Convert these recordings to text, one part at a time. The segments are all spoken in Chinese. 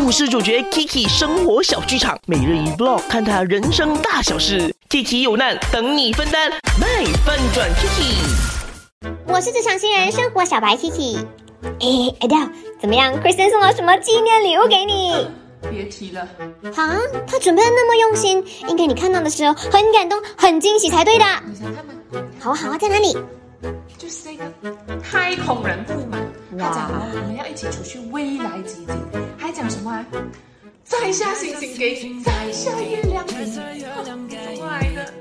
故事主角 Kiki 生活小剧场，每日一 vlog，看他人生大小事。Kiki 有难等你分担，卖翻转 Kiki。我是职场新人生活小白 Kiki。哎，Adele，怎么样？Kristen 送了什么纪念礼物给你？别提了，啊，他准备的那么用心，应该你看到的时候很感动、很惊喜才对的。你想看吗？好啊好啊，在哪里？就是这个太空人铺嘛。他讲哦，我们要一起出去未来基金，摘下星星给你，摘下月亮给你。怎么来的？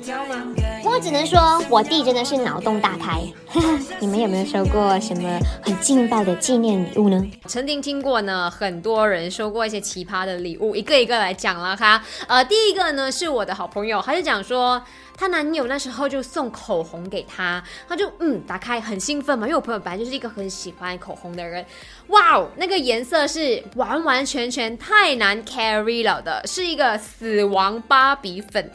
你要吗？只能说，我弟真的是脑洞大开。你们有没有收过什么很劲爆的纪念礼物呢？曾经听过呢，很多人收过一些奇葩的礼物，一个一个来讲了哈。呃，第一个呢是我的好朋友，他就讲说，她男友那时候就送口红给她，她就嗯打开很兴奋嘛，因为我朋友本来就是一个很喜欢口红的人，哇哦，那个颜色是完完全全太难 carry 了的，是一个死亡芭比粉。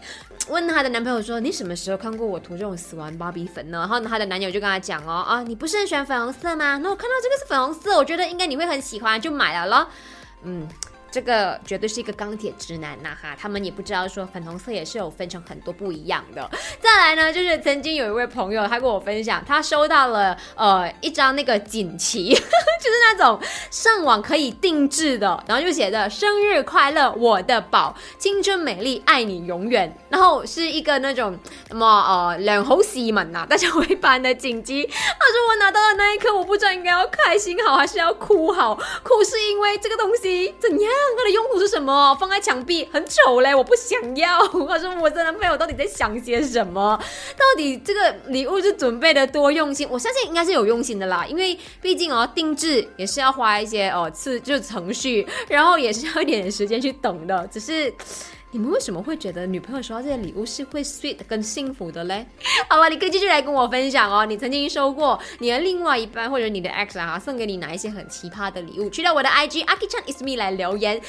问她的男朋友说：“你什么时候看过我涂这种死亡芭比粉呢？”然后，她的男友就跟她讲：“哦啊，你不是很喜欢粉红色吗？那我看到这个是粉红色，我觉得应该你会很喜欢，就买了咯。”嗯。这个绝对是一个钢铁直男呐哈，他们也不知道说粉红色也是有分成很多不一样的。再来呢，就是曾经有一位朋友，他跟我分享，他收到了呃一张那个锦旗，就是那种上网可以定制的，然后就写着生日快乐，我的宝，青春美丽，爱你永远。然后是一个那种什么呃两红西门呐，大家会版的锦旗。他说我拿到的那一刻，我不知道应该要开心好还是要哭好，哭是因为这个东西怎样？它的用途是什么？放在墙壁很丑嘞，我不想要。我说我的男朋友到底在想些什么？到底这个礼物是准备的多用心？我相信应该是有用心的啦，因为毕竟哦定制也是要花一些哦次就是程序，然后也是要一点时间去等的。只是你们为什么会觉得女朋友收到这些礼物是会 sweet 跟幸福的嘞？好吧，你可以继续来跟我分享哦，你曾经收过你的另外一半或者你的 ex 啊送给你哪一些很奇葩的礼物？去到我的 IG Aki Chan is me 来留言。